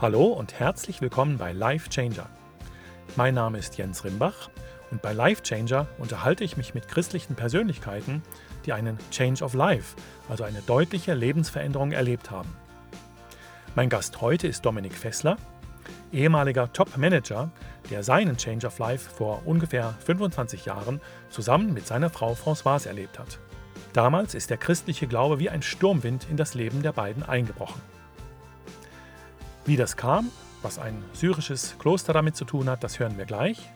Hallo und herzlich willkommen bei Life Changer. Mein Name ist Jens Rimbach und bei Life Changer unterhalte ich mich mit christlichen Persönlichkeiten, die einen Change of Life, also eine deutliche Lebensveränderung erlebt haben. Mein Gast heute ist Dominik Fessler, ehemaliger Top-Manager, der seinen Change of Life vor ungefähr 25 Jahren zusammen mit seiner Frau Françoise erlebt hat. Damals ist der christliche Glaube wie ein Sturmwind in das Leben der beiden eingebrochen. Wie das kam, was ein syrisches Kloster damit zu tun hat, das hören wir gleich.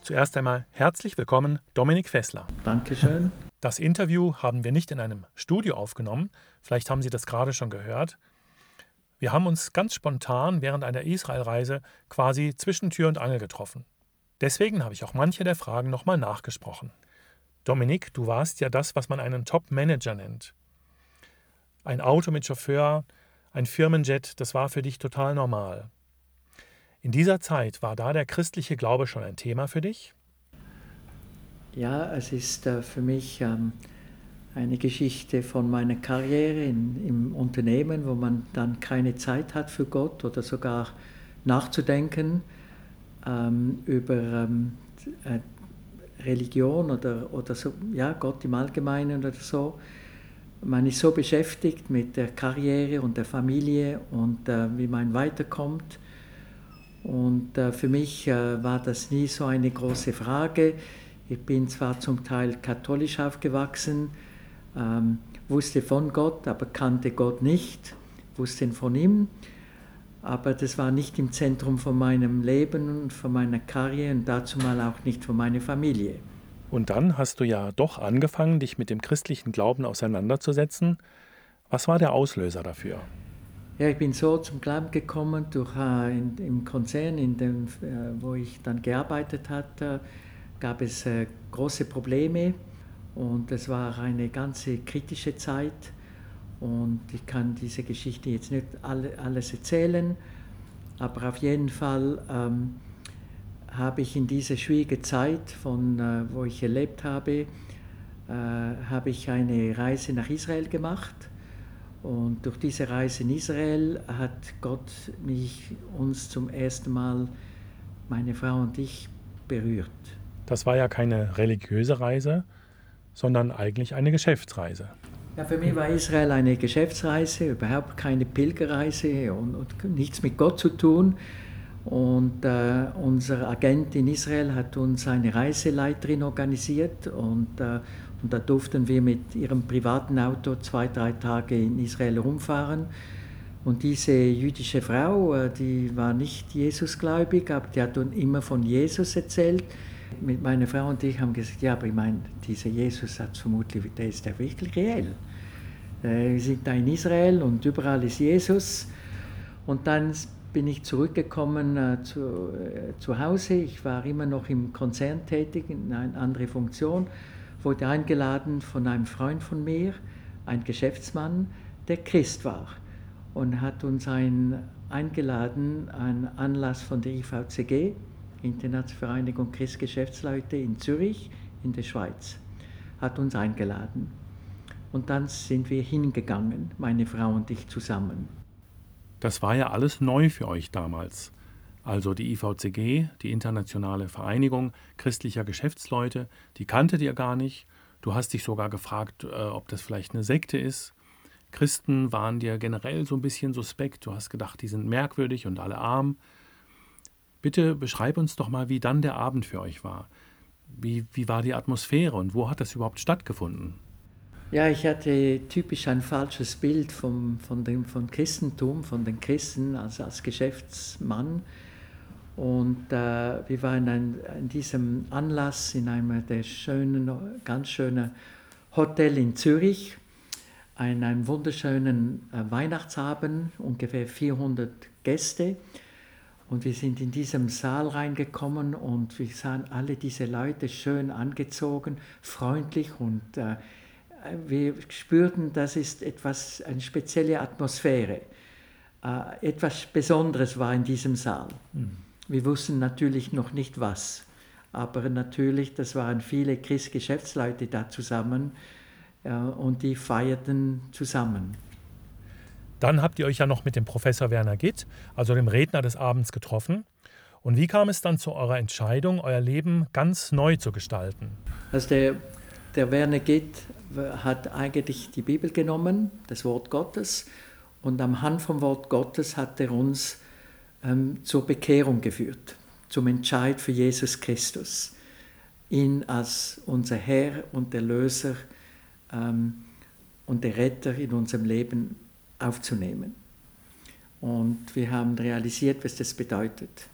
Zuerst einmal herzlich willkommen, Dominik Fessler. Dankeschön. Das Interview haben wir nicht in einem Studio aufgenommen, vielleicht haben Sie das gerade schon gehört. Wir haben uns ganz spontan während einer Israelreise quasi zwischen Tür und Angel getroffen. Deswegen habe ich auch manche der Fragen nochmal nachgesprochen. Dominik, du warst ja das, was man einen Top-Manager nennt. Ein Auto mit Chauffeur, ein Firmenjet, das war für dich total normal. In dieser Zeit war da der christliche Glaube schon ein Thema für dich? Ja, es ist äh, für mich ähm, eine Geschichte von meiner Karriere im Unternehmen, wo man dann keine Zeit hat für Gott oder sogar nachzudenken ähm, über ähm, äh, Religion oder, oder so, ja, Gott im Allgemeinen oder so man ist so beschäftigt mit der Karriere und der Familie und äh, wie man weiterkommt. Und äh, für mich äh, war das nie so eine große Frage. Ich bin zwar zum Teil katholisch aufgewachsen, ähm, wusste von Gott, aber kannte Gott nicht, wusste von ihm. Aber das war nicht im Zentrum von meinem Leben und von meiner Karriere und dazu mal auch nicht von meiner Familie. Und dann hast du ja doch angefangen, dich mit dem christlichen Glauben auseinanderzusetzen. Was war der Auslöser dafür? Ja, ich bin so zum Glauben gekommen durch äh, in, im Konzern, in dem, äh, wo ich dann gearbeitet hatte, gab es äh, große Probleme und es war eine ganze kritische Zeit und ich kann diese Geschichte jetzt nicht alle, alles erzählen, aber auf jeden Fall ähm, habe ich in dieser schwierigen Zeit, von, äh, wo ich erlebt habe, äh, habe ich eine Reise nach Israel gemacht. Und durch diese Reise in Israel hat Gott mich, uns zum ersten Mal, meine Frau und ich, berührt. Das war ja keine religiöse Reise, sondern eigentlich eine Geschäftsreise. Ja, für mich war Israel eine Geschäftsreise, überhaupt keine Pilgerreise und, und nichts mit Gott zu tun. Und äh, unser Agent in Israel hat uns eine Reiseleiterin organisiert und, äh, und da durften wir mit ihrem privaten Auto zwei, drei Tage in Israel rumfahren. Und diese jüdische Frau, äh, die war nicht Jesusgläubig, aber die hat uns immer von Jesus erzählt. Mit meiner Frau und ich haben gesagt, ja, aber ich meine, dieser Jesus hat vermutlich, der ist ja wirklich reell. Äh, wir sind da in Israel und überall ist Jesus. Und dann bin ich zurückgekommen äh, zu, äh, zu Hause. Ich war immer noch im Konzern tätig, in einer anderen Funktion. Wurde eingeladen von einem Freund von mir, ein Geschäftsmann, der Christ war. Und hat uns ein, eingeladen, einen Anlass von der IVCG, Internationale Vereinigung Christgeschäftsleute in Zürich, in der Schweiz. Hat uns eingeladen. Und dann sind wir hingegangen, meine Frau und ich zusammen. Das war ja alles neu für euch damals. Also die IVCG, die Internationale Vereinigung christlicher Geschäftsleute, die kanntet ihr gar nicht. Du hast dich sogar gefragt, äh, ob das vielleicht eine Sekte ist. Christen waren dir generell so ein bisschen suspekt. Du hast gedacht, die sind merkwürdig und alle arm. Bitte beschreib uns doch mal, wie dann der Abend für euch war. Wie, wie war die Atmosphäre und wo hat das überhaupt stattgefunden? Ja, ich hatte typisch ein falsches Bild vom, von dem von Christentum, von den Christen also als Geschäftsmann. Und äh, wir waren in, in, diesem Anlass in einem der schönen, ganz schönen Hotel in Zürich, in einem wunderschönen äh, Weihnachtsabend, ungefähr 400 Gäste. Und wir sind in diesem Saal reingekommen und wir sahen alle diese Leute schön angezogen, freundlich und äh, wir spürten, das ist etwas, eine spezielle Atmosphäre. Äh, etwas Besonderes war in diesem Saal. Mhm. Wir wussten natürlich noch nicht was, aber natürlich, das waren viele Christgeschäftsleute da zusammen äh, und die feierten zusammen. Dann habt ihr euch ja noch mit dem Professor Werner Gitt, also dem Redner des Abends, getroffen. Und wie kam es dann zu eurer Entscheidung, euer Leben ganz neu zu gestalten? Also der, der Werner Gitt hat eigentlich die Bibel genommen, das Wort Gottes, und am Hand vom Wort Gottes hat er uns ähm, zur Bekehrung geführt, zum Entscheid für Jesus Christus, ihn als unser Herr und Erlöser ähm, und der Retter in unserem Leben aufzunehmen. Und wir haben realisiert, was das bedeutet.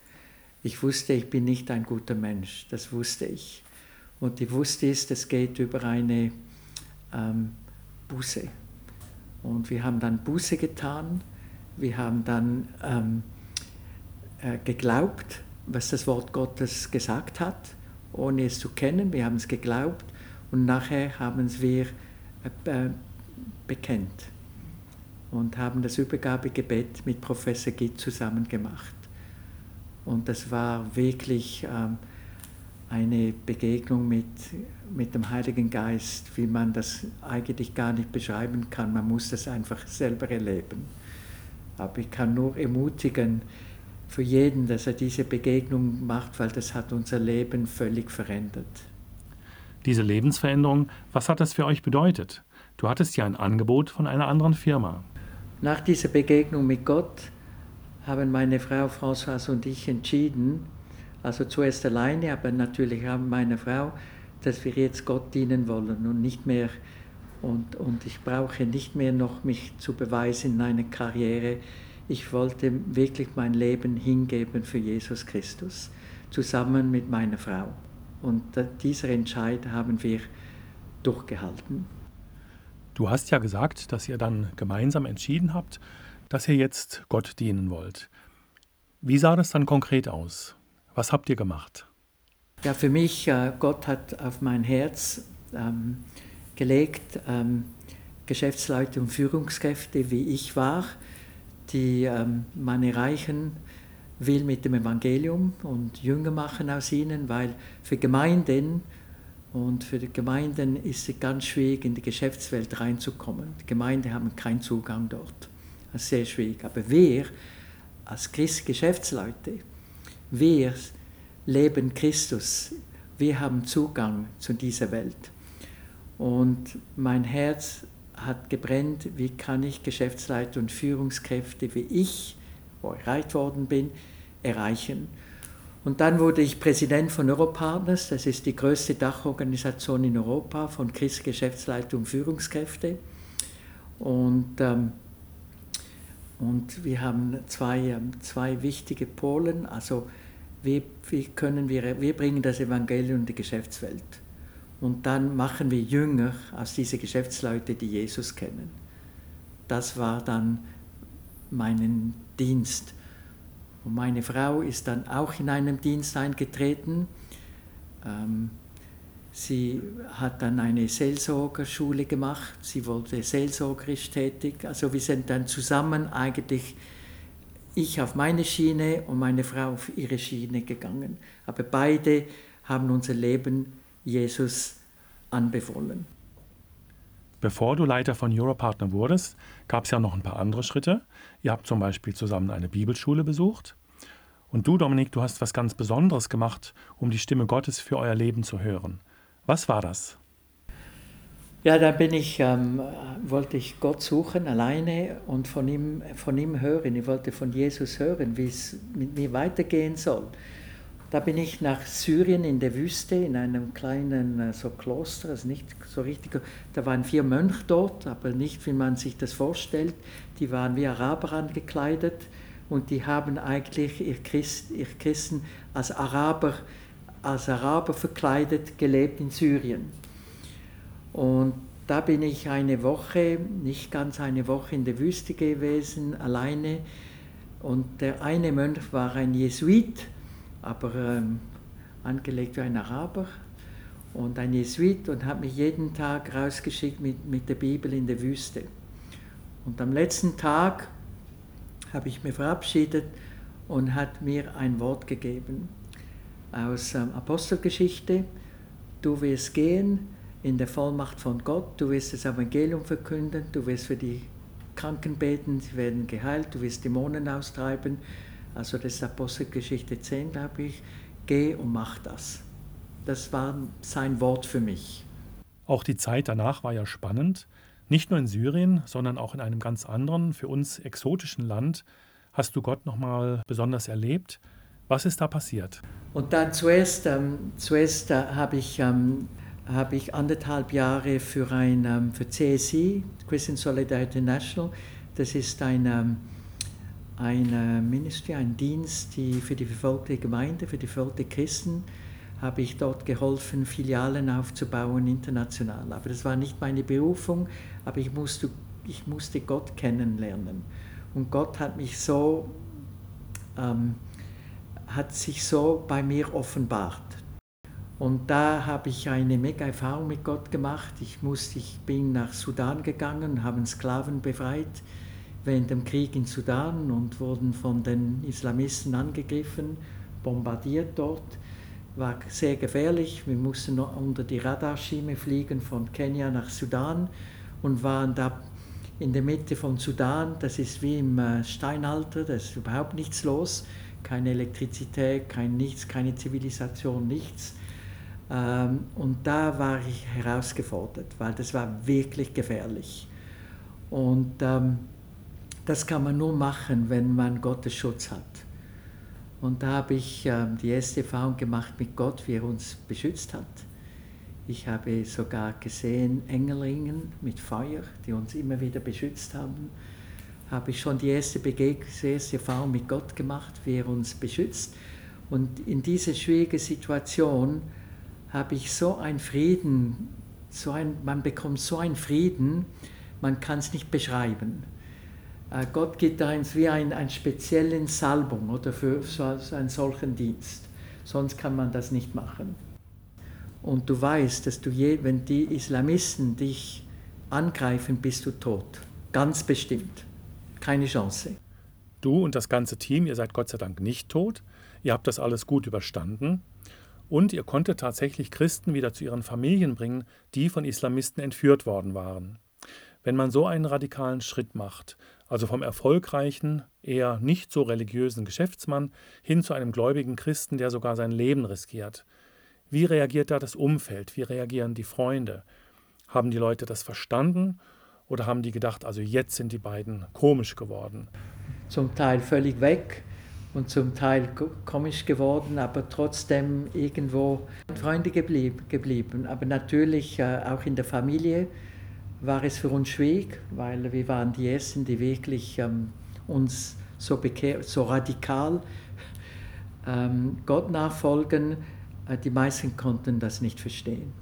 Ich wusste, ich bin nicht ein guter Mensch, das wusste ich. Und ich wusste es, das geht über eine ähm, Buße. Und wir haben dann Buße getan, wir haben dann ähm, äh, geglaubt, was das Wort Gottes gesagt hat, ohne es zu kennen. Wir haben es geglaubt und nachher haben wir äh, bekennt und haben das Übergabegebet mit Professor Gitt zusammen gemacht. Und das war wirklich ähm, eine Begegnung mit, mit dem Heiligen Geist, wie man das eigentlich gar nicht beschreiben kann. Man muss das einfach selber erleben. Aber ich kann nur ermutigen für jeden, dass er diese Begegnung macht, weil das hat unser Leben völlig verändert. Diese Lebensveränderung, was hat das für euch bedeutet? Du hattest ja ein Angebot von einer anderen Firma. Nach dieser Begegnung mit Gott haben meine Frau Françoise und ich entschieden, also zuerst alleine, aber natürlich auch meine Frau, dass wir jetzt Gott dienen wollen und nicht mehr und, und ich brauche nicht mehr noch mich zu beweisen in einer Karriere. Ich wollte wirklich mein Leben hingeben für Jesus Christus, zusammen mit meiner Frau. Und dieser Entscheid haben wir durchgehalten. Du hast ja gesagt, dass ihr dann gemeinsam entschieden habt, dass ihr jetzt Gott dienen wollt. Wie sah das dann konkret aus? Was habt ihr gemacht? Ja, für mich, äh, Gott hat auf mein Herz ähm, gelegt, ähm, Geschäftsleute und Führungskräfte, wie ich war, die ähm, man erreichen will mit dem Evangelium und Jünger machen aus ihnen, weil für Gemeinden und für die Gemeinden ist es ganz schwierig, in die Geschäftswelt reinzukommen. Die Gemeinden haben keinen Zugang dort. Das ist sehr schwierig. Aber wir als Christ Geschäftsleute, wir leben Christus. Wir haben Zugang zu dieser Welt. Und mein Herz hat gebrennt, wie kann ich Geschäftsleiter und Führungskräfte wie ich, wo ich erreicht worden bin, erreichen. Und dann wurde ich Präsident von Europartners, das ist die größte Dachorganisation in Europa von Geschäftsleitung und Führungskräfte. Und, ähm, und wir haben zwei, ähm, zwei wichtige Polen, also wie, wie können wir, wir bringen das Evangelium in die Geschäftswelt. Und dann machen wir Jünger aus diesen Geschäftsleuten, die Jesus kennen. Das war dann mein Dienst. Und meine Frau ist dann auch in einem Dienst eingetreten. Ähm, sie hat dann eine Seelsorgerschule gemacht. Sie wurde seelsorgerisch tätig. Also wir sind dann zusammen eigentlich, ich auf meine Schiene und meine Frau auf ihre Schiene gegangen. Aber beide haben unser Leben Jesus anbefohlen. Bevor du Leiter von Europartner wurdest, gab es ja noch ein paar andere Schritte. Ihr habt zum Beispiel zusammen eine Bibelschule besucht. Und du, Dominik, du hast was ganz Besonderes gemacht, um die Stimme Gottes für euer Leben zu hören. Was war das? Ja, da bin ich, ähm, wollte ich Gott suchen alleine und von ihm, von ihm hören. Ich wollte von Jesus hören, wie es mit mir weitergehen soll. Da bin ich nach Syrien in der Wüste, in einem kleinen äh, so Kloster, also nicht so richtig, da waren vier Mönche dort, aber nicht, wie man sich das vorstellt. Die waren wie Araber angekleidet und die haben eigentlich ihr, Christ, ihr Christen als Araber, als Araber verkleidet gelebt in Syrien. Und da bin ich eine Woche, nicht ganz eine Woche in der Wüste gewesen, alleine. Und der eine Mönch war ein Jesuit, aber ähm, angelegt wie ein Araber und ein Jesuit und hat mich jeden Tag rausgeschickt mit, mit der Bibel in der Wüste. Und am letzten Tag habe ich mich verabschiedet und hat mir ein Wort gegeben aus ähm, Apostelgeschichte. Du wirst gehen in der Vollmacht von Gott, du wirst das Evangelium verkünden, du wirst für die Kranken beten, sie werden geheilt, du wirst Dämonen austreiben. Also das ist Apostelgeschichte 10, glaube ich. Geh und mach das. Das war sein Wort für mich. Auch die Zeit danach war ja spannend. Nicht nur in Syrien, sondern auch in einem ganz anderen, für uns exotischen Land hast du Gott nochmal besonders erlebt. Was ist da passiert? Und dann zuerst, ähm, zuerst äh, habe ich, ähm, hab ich anderthalb Jahre für, ein, ähm, für CSI, Christian Solidarity National, das ist ein, ähm, ein äh, Ministry, ein Dienst die für die verfolgte Gemeinde, für die verfolgte Christen, habe ich dort geholfen, Filialen aufzubauen international. Aber das war nicht meine Berufung, aber ich musste, ich musste Gott kennenlernen. Und Gott hat mich so, ähm, hat sich so bei mir offenbart. Und da habe ich eine mega Erfahrung mit Gott gemacht. Ich, musste, ich bin nach Sudan gegangen, habe Sklaven befreit während dem Krieg in Sudan und wurden von den Islamisten angegriffen, bombardiert dort. War sehr gefährlich. Wir mussten unter die Radarschiene fliegen von Kenia nach Sudan und waren da in der Mitte von Sudan. Das ist wie im äh, Steinalter, da ist überhaupt nichts los. Keine Elektrizität, kein nichts, keine Zivilisation, nichts. Ähm, und da war ich herausgefordert, weil das war wirklich gefährlich. Und ähm, das kann man nur machen, wenn man Gottes Schutz hat. Und da habe ich äh, die erste Erfahrung gemacht mit Gott, wie er uns beschützt hat. Ich habe sogar gesehen Engelringen mit Feuer, die uns immer wieder beschützt haben. Habe ich schon die erste, Begeg die erste Erfahrung mit Gott gemacht, wie er uns beschützt. Und in dieser schwierigen Situation habe ich so einen Frieden, so ein, man bekommt so einen Frieden, man kann es nicht beschreiben. Äh, Gott gibt uns wie ein, einen speziellen Salbung oder für so einen solchen Dienst. Sonst kann man das nicht machen. Und du weißt, dass du je, wenn die Islamisten dich angreifen, bist du tot. Ganz bestimmt. Keine Chance. Du und das ganze Team, ihr seid Gott sei Dank nicht tot. Ihr habt das alles gut überstanden. Und ihr konntet tatsächlich Christen wieder zu ihren Familien bringen, die von Islamisten entführt worden waren. Wenn man so einen radikalen Schritt macht, also vom erfolgreichen, eher nicht so religiösen Geschäftsmann hin zu einem gläubigen Christen, der sogar sein Leben riskiert. Wie reagiert da das Umfeld? Wie reagieren die Freunde? Haben die Leute das verstanden oder haben die gedacht, also jetzt sind die beiden komisch geworden? Zum Teil völlig weg und zum Teil komisch geworden, aber trotzdem irgendwo Freunde geblieben. Aber natürlich äh, auch in der Familie war es für uns schwierig, weil wir waren die Ersten, die wirklich ähm, uns so, so radikal ähm, Gott nachfolgen. Äh, die meisten konnten das nicht verstehen.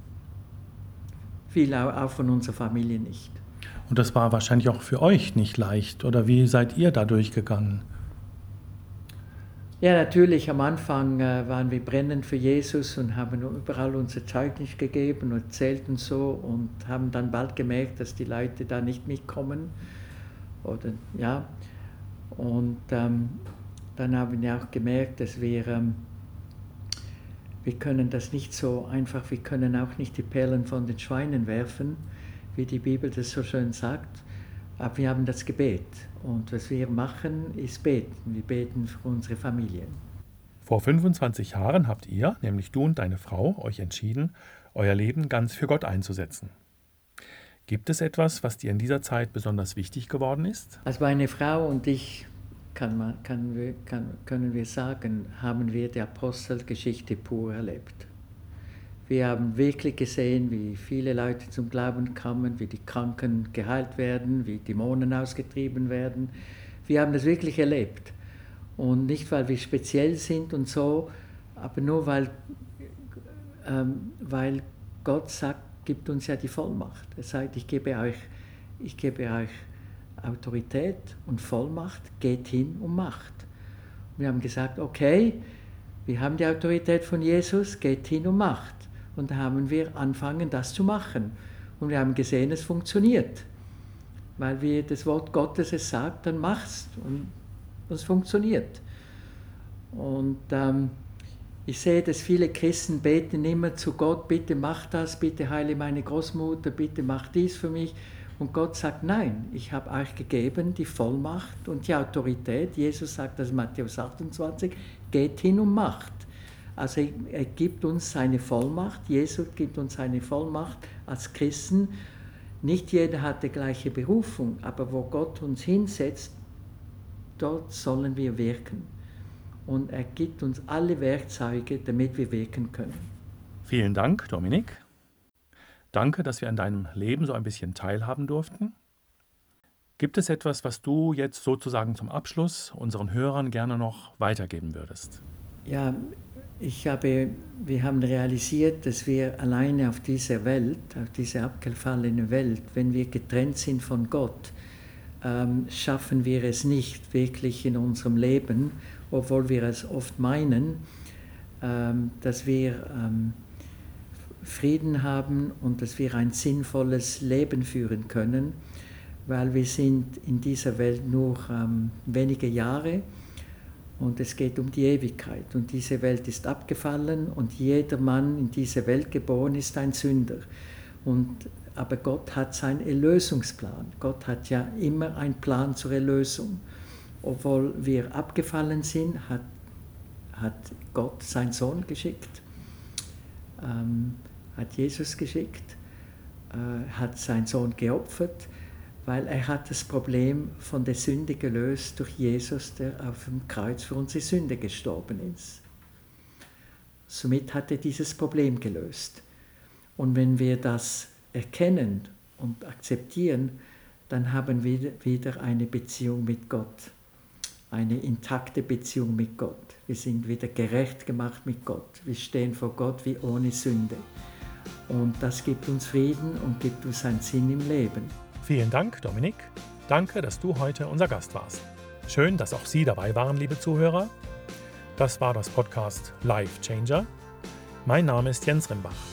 Viele auch von unserer Familie nicht. Und das war wahrscheinlich auch für euch nicht leicht. Oder wie seid ihr da durchgegangen? Ja, natürlich, am Anfang äh, waren wir brennend für Jesus und haben überall unser Zeugnis gegeben und erzählt und so und haben dann bald gemerkt, dass die Leute da nicht mitkommen. Oder, ja. Und ähm, dann haben wir auch gemerkt, dass wir, ähm, wir können das nicht so einfach, wir können auch nicht die Perlen von den Schweinen werfen, wie die Bibel das so schön sagt. Aber wir haben das Gebet. Und was wir machen, ist beten. Wir beten für unsere Familien. Vor 25 Jahren habt ihr, nämlich du und deine Frau, euch entschieden, euer Leben ganz für Gott einzusetzen. Gibt es etwas, was dir in dieser Zeit besonders wichtig geworden ist? Als meine Frau und ich, kann man, kann, kann, können wir sagen, haben wir die Apostelgeschichte pur erlebt. Wir haben wirklich gesehen, wie viele Leute zum Glauben kommen, wie die Kranken geheilt werden, wie Dämonen ausgetrieben werden. Wir haben das wirklich erlebt. Und nicht, weil wir speziell sind und so, aber nur, weil, ähm, weil Gott sagt, gibt uns ja die Vollmacht. Er sagt, ich gebe euch, ich gebe euch Autorität und Vollmacht, geht hin und macht. Wir haben gesagt, okay, wir haben die Autorität von Jesus, geht hin und macht. Und da haben wir angefangen, das zu machen. Und wir haben gesehen, es funktioniert. Weil wir das Wort Gottes es sagt, dann mach's. Und es funktioniert. Und ähm, ich sehe, dass viele Christen beten immer zu Gott, bitte mach das, bitte heile meine Großmutter, bitte mach dies für mich. Und Gott sagt, nein, ich habe euch gegeben die Vollmacht und die Autorität. Jesus sagt das in Matthäus 28, geht hin und macht. Also er gibt uns seine Vollmacht, Jesus gibt uns seine Vollmacht als Christen. Nicht jeder hat die gleiche Berufung, aber wo Gott uns hinsetzt, dort sollen wir wirken. Und er gibt uns alle Werkzeuge, damit wir wirken können. Vielen Dank, Dominik. Danke, dass wir an deinem Leben so ein bisschen teilhaben durften. Gibt es etwas, was du jetzt sozusagen zum Abschluss unseren Hörern gerne noch weitergeben würdest? Ja, ich habe, wir haben realisiert, dass wir alleine auf dieser Welt, auf dieser abgefallenen Welt, wenn wir getrennt sind von Gott, ähm, schaffen wir es nicht wirklich in unserem Leben, obwohl wir es oft meinen, ähm, dass wir ähm, Frieden haben und dass wir ein sinnvolles Leben führen können, weil wir sind in dieser Welt nur ähm, wenige Jahre und es geht um die Ewigkeit. Und diese Welt ist abgefallen und jeder Mann in dieser Welt geboren ist ein Sünder. Und, aber Gott hat seinen Erlösungsplan. Gott hat ja immer einen Plan zur Erlösung. Obwohl wir abgefallen sind, hat, hat Gott seinen Sohn geschickt, ähm, hat Jesus geschickt, äh, hat seinen Sohn geopfert weil er hat das Problem von der Sünde gelöst durch Jesus, der auf dem Kreuz für unsere Sünde gestorben ist. Somit hat er dieses Problem gelöst. Und wenn wir das erkennen und akzeptieren, dann haben wir wieder eine Beziehung mit Gott, eine intakte Beziehung mit Gott. Wir sind wieder gerecht gemacht mit Gott. Wir stehen vor Gott wie ohne Sünde. Und das gibt uns Frieden und gibt uns einen Sinn im Leben. Vielen Dank, Dominik. Danke, dass du heute unser Gast warst. Schön, dass auch Sie dabei waren, liebe Zuhörer. Das war das Podcast Life Changer. Mein Name ist Jens Rimbach.